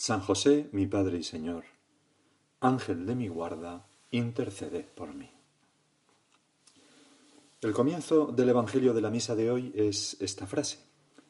San José, mi Padre y Señor, Ángel de mi guarda, intercede por mí. El comienzo del Evangelio de la misa de hoy es esta frase.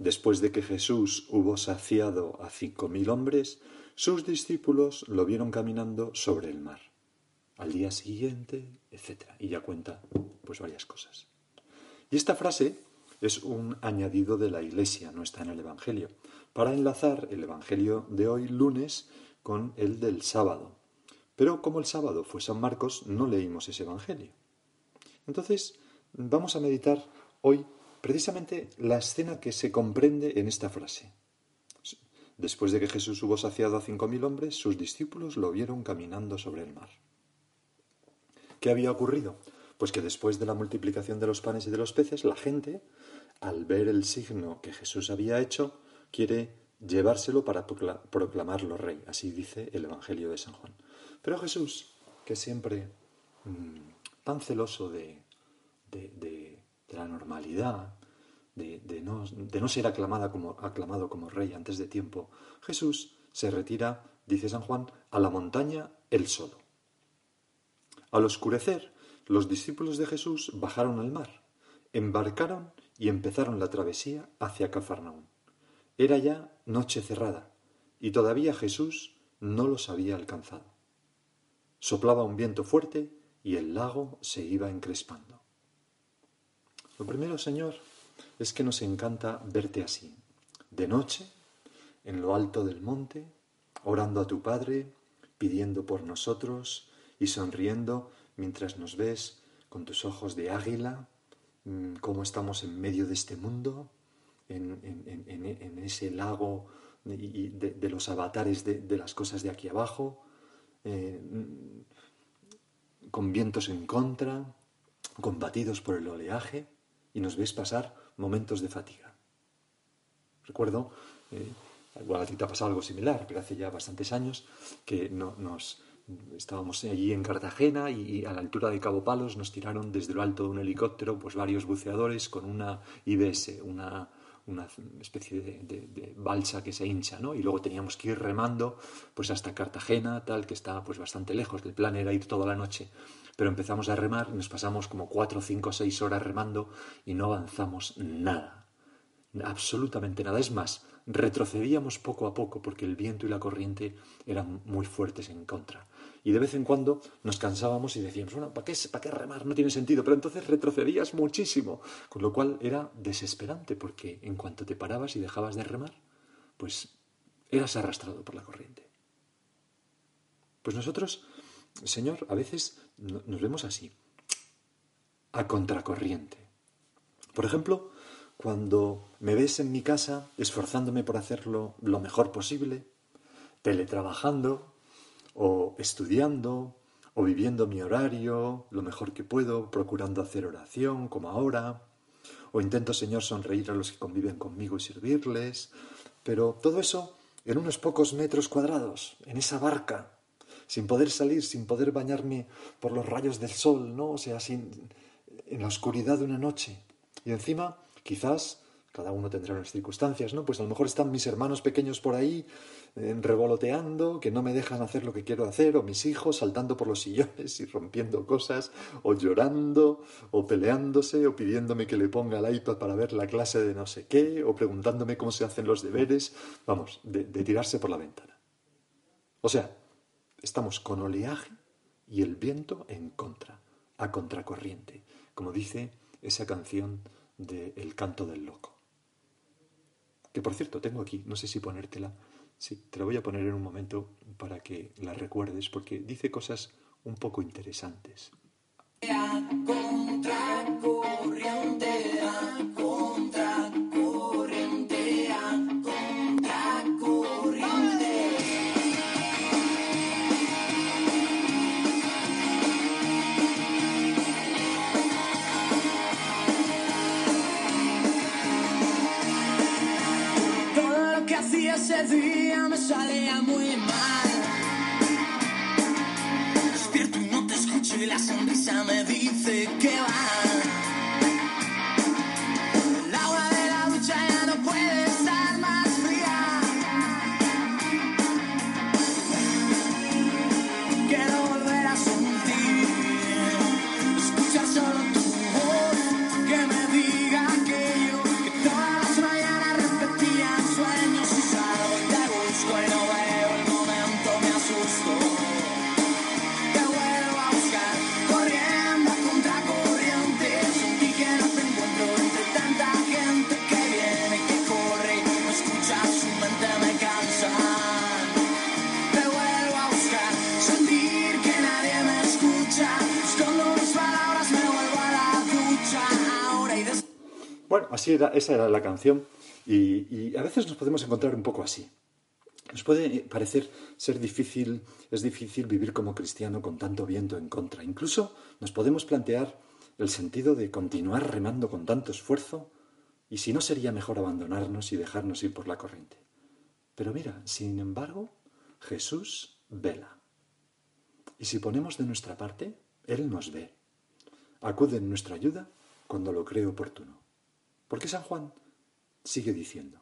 Después de que Jesús hubo saciado a cinco mil hombres, sus discípulos lo vieron caminando sobre el mar. Al día siguiente, etc. Y ya cuenta pues varias cosas. Y esta frase es un añadido de la Iglesia, no está en el Evangelio para enlazar el Evangelio de hoy lunes con el del sábado. Pero como el sábado fue San Marcos, no leímos ese Evangelio. Entonces, vamos a meditar hoy precisamente la escena que se comprende en esta frase. Después de que Jesús hubo saciado a cinco mil hombres, sus discípulos lo vieron caminando sobre el mar. ¿Qué había ocurrido? Pues que después de la multiplicación de los panes y de los peces, la gente, al ver el signo que Jesús había hecho, quiere llevárselo para proclamarlo rey. Así dice el Evangelio de San Juan. Pero Jesús, que siempre mm, tan celoso de, la normalidad, de, no, ser aclamado como rey antes de tiempo, Jesús se retira, dice San Juan, a la montaña él solo. Al oscurecer, los discípulos de Jesús bajaron al mar, embarcaron y empezaron la travesía hacia Cafarnaún. Era ya noche cerrada, y todavía Jesús no los había alcanzado. Soplaba un viento fuerte y el lago se iba encrespando. Lo primero, Señor, es que nos encanta verte así, de noche, en lo alto del monte, orando a tu Padre, pidiendo por nosotros y sonriendo mientras nos ves con tus ojos de águila, mm, cómo estamos en medio de este mundo, en, ese lago de, los avatares de, las cosas de aquí abajo, eh, con vientos en contra, combatidos por el oleaje, y nos ves pasar momentos de fatiga. Recuerdo, eh, igual a ti te ha pasado algo similar, pero hace ya bastantes años que nos, estábamos allí en Cartagena y a la altura de Cabo Palos nos tiraron desde lo alto de un helicóptero pues varios buceadores con una IBS, una una especie de, balsa que se hincha, ¿no? Y luego teníamos que ir remando pues hasta Cartagena, tal, que está pues bastante lejos. El plan era ir toda la noche, pero empezamos a remar y nos pasamos como cuatro, cinco, seis horas remando y no avanzamos nada. Absolutamente nada. Es más, retrocedíamos poco a poco porque el viento y la corriente eran muy fuertes en contra. Y de vez en cuando nos cansábamos y decíamos, bueno, ¿para qué, ¿para qué remar? No tiene sentido. Pero entonces retrocedías muchísimo. Con lo cual era desesperante porque en cuanto te parabas y dejabas de remar, pues eras arrastrado por la corriente. Pues nosotros, Señor, a veces nos vemos así, a contracorriente. Por ejemplo, cuando me ves en mi casa esforzándome por hacerlo lo mejor posible, teletrabajando, o estudiando, o viviendo mi horario lo mejor que puedo, procurando hacer oración como ahora, o intento, Señor, sonreír a los que conviven conmigo y servirles, pero todo eso en unos pocos metros cuadrados, en esa barca, sin poder salir, sin poder bañarme por los rayos del sol, ¿no? O sea, sin, en la oscuridad de una noche. Y encima, quizás, cada uno tendrá unas circunstancias, ¿no? Pues a lo mejor están mis hermanos pequeños por ahí revoloteando, que no me dejan hacer lo que quiero hacer, o mis hijos saltando por los sillones y rompiendo cosas, o llorando, o peleándose, o pidiéndome que le ponga el iPad para ver la clase de no sé qué, o preguntándome cómo se hacen los deberes, vamos, de, tirarse por la ventana. O sea, estamos con oleaje y el viento en contra, a contracorriente, como dice esa canción de El canto del loco. Que por cierto, tengo aquí, no sé si ponértela, sí, te la voy a poner en un momento para que la recuerdes, porque dice cosas un poco interesantes. ese día me salía muy mal. Despierto y no te escucho y la sonrisa me dice que va. Esa era la canción y, a veces nos podemos encontrar un poco así. Nos puede parecer ser difícil, es difícil vivir como cristiano con tanto viento en contra. Incluso nos podemos plantear el sentido de continuar remando con tanto esfuerzo y si no sería mejor abandonarnos y dejarnos ir por la corriente. Pero mira, sin embargo, Jesús vela. Y si ponemos de nuestra parte, Él nos ve. Acude en nuestra ayuda cuando lo cree oportuno. Porque San Juan sigue diciendo,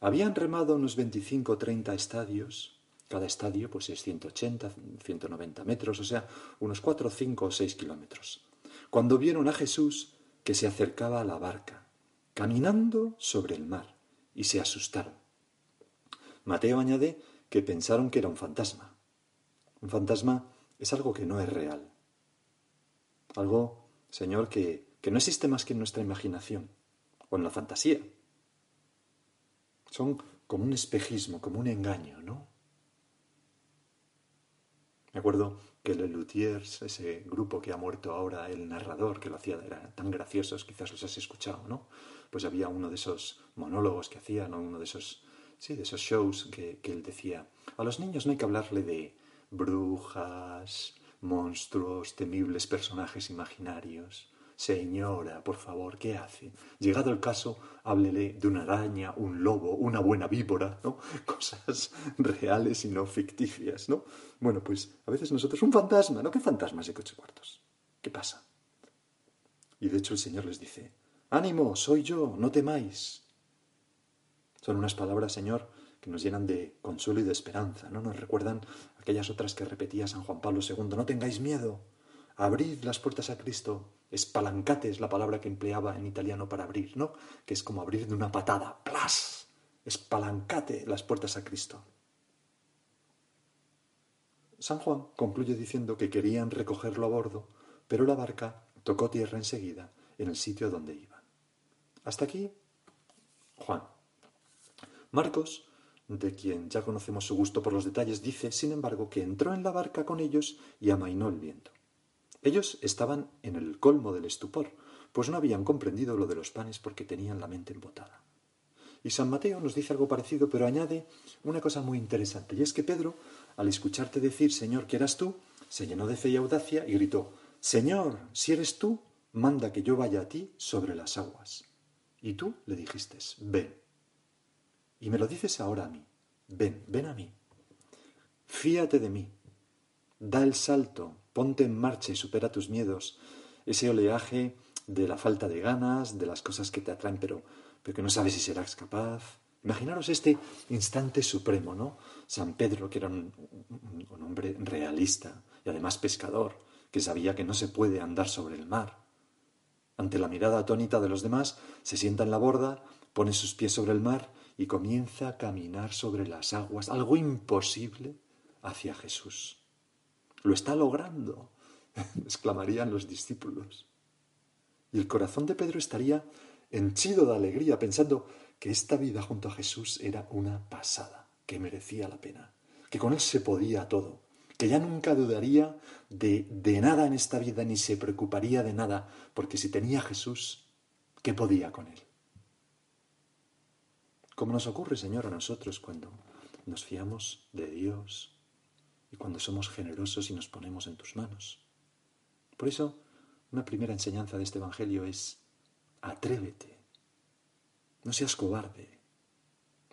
habían remado unos 25 o 30 estadios, cada estadio pues es 180, 190 metros, o sea, unos 4, 5 o 6 kilómetros, cuando vieron a Jesús que se acercaba a la barca, caminando sobre el mar, y se asustaron. Mateo añade que pensaron que era un fantasma. Un fantasma es algo que no es real. Algo, Señor, que, que no existe más que en nuestra imaginación con la fantasía. Son como un espejismo, como un engaño, ¿no? Me acuerdo que Le Luthiers, ese grupo que ha muerto ahora, el narrador que lo hacía, eran tan graciosos, quizás los has escuchado, ¿no? Pues había uno de esos monólogos que hacía, ¿no? Uno de esos, sí, de esos shows que, que él decía, a los niños no hay que hablarle de brujas, monstruos, temibles personajes imaginarios. Señora, por favor, ¿qué hace? Llegado el caso, háblele de una araña, un lobo, una buena víbora, ¿no? Cosas reales y no ficticias, ¿no? Bueno, pues a veces nosotros, un fantasma, ¿no? ¿Qué fantasmas de coche cuartos? ¿Qué pasa? Y de hecho el Señor les dice, ánimo, soy yo, no temáis. Son unas palabras, Señor, que nos llenan de consuelo y de esperanza, ¿no? Nos recuerdan aquellas otras que repetía San Juan Pablo II, no tengáis miedo, abrid las puertas a Cristo, Espalancate es la palabra que empleaba en italiano para abrir, ¿no? Que es como abrir de una patada. ¡Plas! Espalancate las puertas a Cristo. San Juan concluye diciendo que querían recogerlo a bordo, pero la barca tocó tierra enseguida en el sitio donde iban. Hasta aquí, Juan. Marcos, de quien ya conocemos su gusto por los detalles, dice, sin embargo, que entró en la barca con ellos y amainó el viento. Ellos estaban en el colmo del estupor, pues no habían comprendido lo de los panes porque tenían la mente embotada. Y San Mateo nos dice algo parecido, pero añade una cosa muy interesante, y es que Pedro, al escucharte decir, Señor, que eras tú, se llenó de fe y audacia y gritó, Señor, si eres tú, manda que yo vaya a ti sobre las aguas. Y tú le dijiste, ven. Y me lo dices ahora a mí, ven, ven a mí. Fíate de mí, da el salto, ponte en marcha y supera tus miedos, ese oleaje de la falta de ganas, de las cosas que te atraen, pero, pero que no sabes si serás capaz. Imaginaros este instante supremo, ¿no? San Pedro, que era un, un hombre realista y además pescador, que sabía que no se puede andar sobre el mar. Ante la mirada atónita de los demás, se sienta en la borda, pone sus pies sobre el mar y comienza a caminar sobre las aguas, algo imposible hacia Jesús. Lo está logrando, exclamarían los discípulos. Y el corazón de Pedro estaría henchido de alegría, pensando que esta vida junto a Jesús era una pasada, que merecía la pena, que con él se podía todo, que ya nunca dudaría de, de nada en esta vida ni se preocuparía de nada, porque si tenía Jesús, ¿qué podía con él? Como nos ocurre, Señor, a nosotros cuando nos fiamos de Dios y cuando somos generosos y nos ponemos en tus manos. Por eso, una primera enseñanza de este Evangelio es, atrévete, no seas cobarde.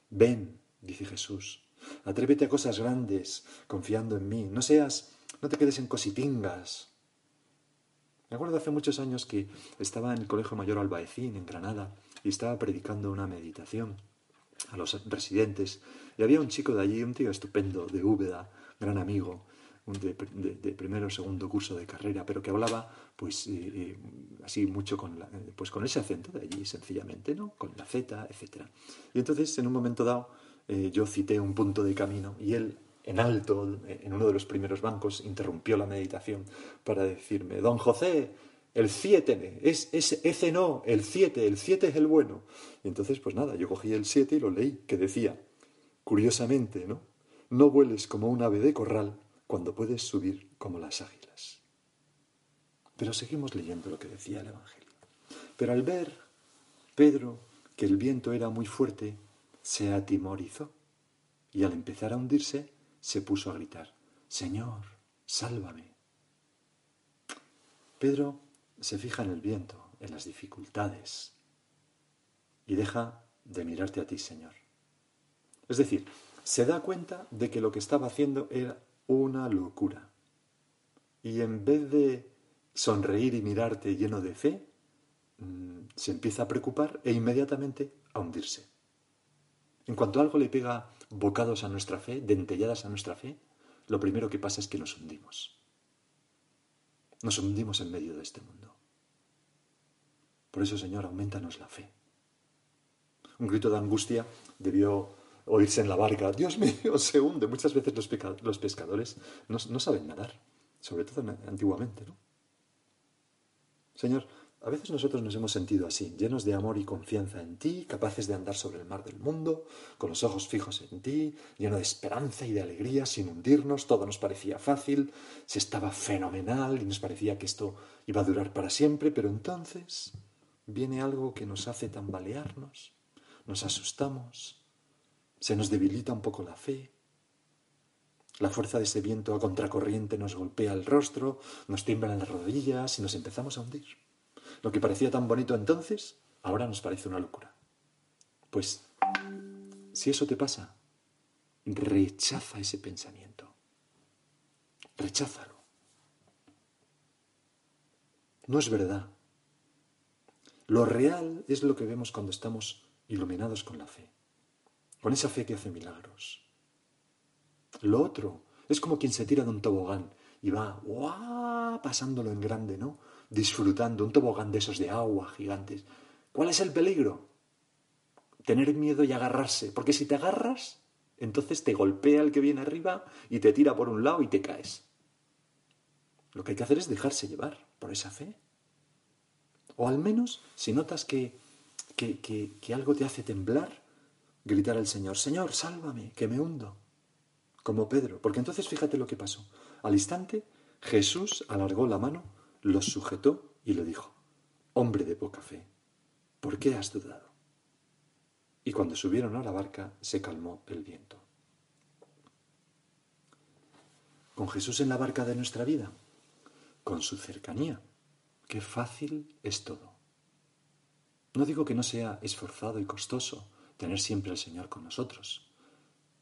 Ven, dice Jesús, atrévete a cosas grandes, confiando en mí. No seas, no te quedes en cositingas. Me acuerdo hace muchos años que estaba en el Colegio Mayor Albaecín, en Granada, y estaba predicando una meditación a los residentes. Y había un chico de allí, un tío estupendo, de Úbeda, gran amigo, de, de, primero o segundo curso de carrera, pero que hablaba pues eh, eh, así mucho con, pues con ese acento de allí, sencillamente, ¿no? Con la Z, etc. Y entonces, en un momento dado, eh, yo cité un punto de camino y él, en alto, en uno de los primeros bancos, interrumpió la meditación para decirme, don José, el 7, es, es, ese no, el 7, el 7 es el bueno. Y entonces, pues nada, yo cogí el 7 y lo leí, que decía, curiosamente, ¿no? No vueles como un ave de corral cuando puedes subir como las águilas. Pero seguimos leyendo lo que decía el Evangelio. Pero al ver Pedro que el viento era muy fuerte, se atimorizó y al empezar a hundirse se puso a gritar, Señor, sálvame. Pedro se fija en el viento, en las dificultades, y deja de mirarte a ti, Señor. Es decir, se da cuenta de que lo que estaba haciendo era una locura. Y en vez de sonreír y mirarte lleno de fe, mm, se empieza a preocupar e inmediatamente a hundirse. En cuanto algo le pega bocados a nuestra fe, dentelladas a nuestra fe, lo primero que pasa es que nos hundimos. Nos hundimos en medio de este mundo. Por eso, Señor, aumentanos la fe. Un grito de angustia debió oírse en la barca. Dios mío, se hunde. Muchas veces los, pescadores no, no, saben nadar, sobre todo antiguamente, ¿no? Señor, a veces nosotros nos hemos sentido así, llenos de amor y confianza en ti, capaces de andar sobre el mar del mundo, con los ojos fijos en ti, lleno de esperanza y de alegría, sin hundirnos, todo nos parecía fácil, se estaba fenomenal y nos parecía que esto iba a durar para siempre, pero entonces viene algo que nos hace tambalearnos, nos asustamos, se nos debilita un poco la fe, la fuerza de ese viento a contracorriente nos golpea el rostro, nos tiemblan las rodillas y nos empezamos a hundir. Lo que parecía tan bonito entonces, ahora nos parece una locura. Pues, si eso te pasa, rechaza ese pensamiento. Recházalo. No es verdad. Lo real es lo que vemos cuando estamos iluminados con la fe, con esa fe que hace milagros. Lo otro es como quien se tira de un tobogán y va pasándolo en grande, ¿no? Disfrutando un tobogán de esos de agua gigantes. ¿Cuál es el peligro? Tener miedo y agarrarse, porque si te agarras, entonces te golpea el que viene arriba y te tira por un lado y te caes. Lo que hay que hacer es dejarse llevar por esa fe. O al menos, si notas que, que, que, algo te hace temblar, gritar al Señor, Señor, sálvame, que me hundo. Como Pedro, porque entonces fíjate lo que pasó. Al instante, Jesús alargó la mano, los sujetó y le dijo, Hombre de poca fe, ¿por qué has dudado? Y cuando subieron a la barca, se calmó el viento. Con Jesús en la barca de nuestra vida, con su cercanía, Qué fácil es todo. No digo que no sea esforzado y costoso tener siempre al Señor con nosotros.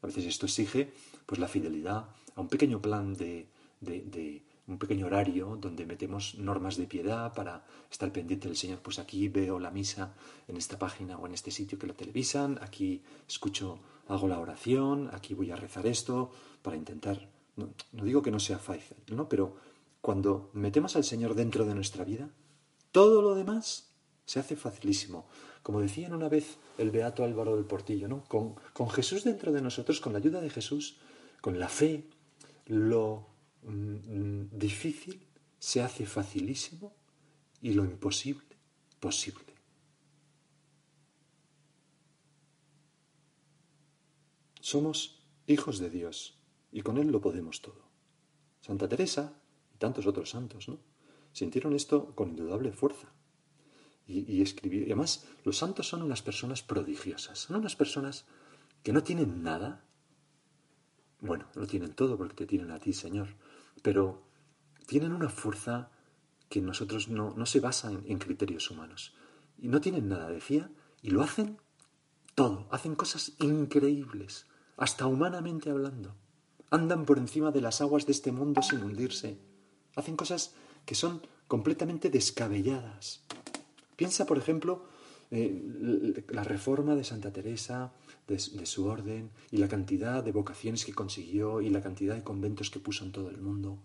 A veces esto exige pues la fidelidad a un pequeño plan de, de, un pequeño horario donde metemos normas de piedad para estar pendiente del Señor. Pues aquí veo la misa en esta página o en este sitio que la televisan, aquí escucho, hago la oración, aquí voy a rezar esto para intentar. No, no digo que no sea fácil, ¿no? Pero cuando metemos al Señor dentro de nuestra vida, todo lo demás se hace facilísimo. Como decían una vez el beato Álvaro del Portillo, ¿no? Con, con Jesús dentro de nosotros, con la ayuda de Jesús, con la fe, lo mm, difícil se hace facilísimo y lo imposible posible. Somos hijos de Dios y con Él lo podemos todo. Santa Teresa y tantos otros santos, ¿no? Sintieron esto con indudable fuerza. Y, escribir. Y además, los santos son unas personas prodigiosas. Son unas personas que no tienen nada. Bueno, lo tienen todo porque te tienen a ti, Señor. Pero tienen una fuerza que nosotros no, no se basa en criterios humanos. Y no tienen nada, decía, y lo hacen todo. Hacen cosas increíbles, hasta humanamente hablando. Andan por encima de las aguas de este mundo sin hundirse. Hacen cosas que son completamente descabelladas. Piensa, por ejemplo, eh, la reforma de Santa Teresa, de, su orden, y la cantidad de vocaciones que consiguió y la cantidad de conventos que puso en todo el mundo.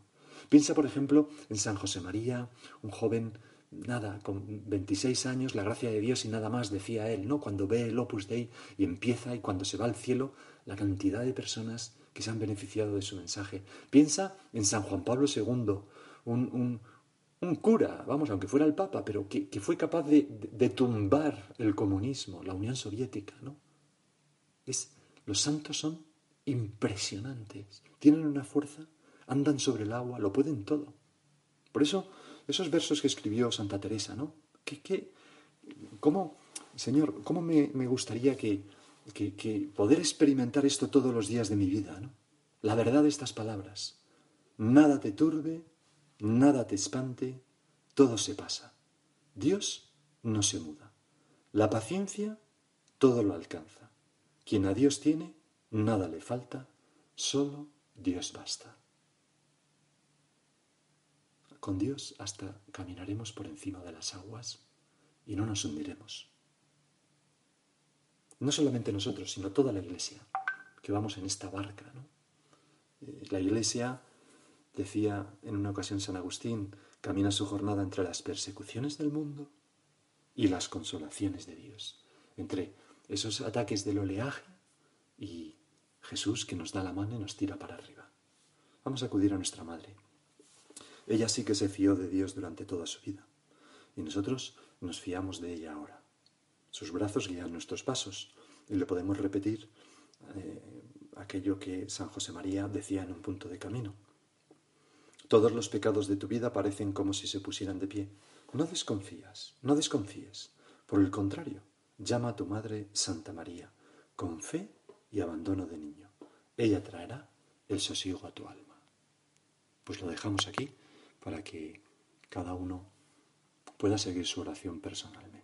Piensa, por ejemplo, en San José María, un joven, nada, con 26 años, la gracia de Dios y nada más, decía él, ¿no? Cuando ve el Opus Dei y empieza y cuando se va al cielo, la cantidad de personas que se han beneficiado de su mensaje. Piensa en San Juan Pablo II, un, un cura, vamos, aunque fuera el Papa, pero que, fue capaz de, tumbar el comunismo, la Unión Soviética, ¿no? Es, los santos son impresionantes, tienen una fuerza, andan sobre el agua, lo pueden todo. Por eso, esos versos que escribió Santa Teresa, ¿no? ¿Qué, qué, cómo, Señor, cómo me, gustaría que, que, que, poder experimentar esto todos los días de mi vida, ¿no? La verdad de estas palabras. Nada te turbe, nada te espante, todo se pasa. Dios no se muda. La paciencia todo lo alcanza. Quien a Dios tiene, nada le falta, solo Dios basta. Con Dios hasta caminaremos por encima de las aguas y no nos hundiremos. No solamente nosotros, sino toda la iglesia, que vamos en esta barca. Eh, la iglesia Decía en una ocasión San Agustín, camina su jornada entre las persecuciones del mundo y las consolaciones de Dios, entre esos ataques del oleaje y Jesús que nos da la mano y nos tira para arriba. Vamos a acudir a nuestra Madre. Ella sí que se fió de Dios durante toda su vida y nosotros nos fiamos de ella ahora. Sus brazos guían nuestros pasos y le podemos repetir eh, aquello que San José María decía en un punto de camino. Todos los pecados de tu vida parecen como si se pusieran de pie. No desconfías, no desconfíes. Por el contrario, llama a tu madre Santa María, con fe y abandono de niño. Ella traerá el sosiego a tu alma. Pues lo dejamos aquí para que cada uno pueda seguir su oración personalmente.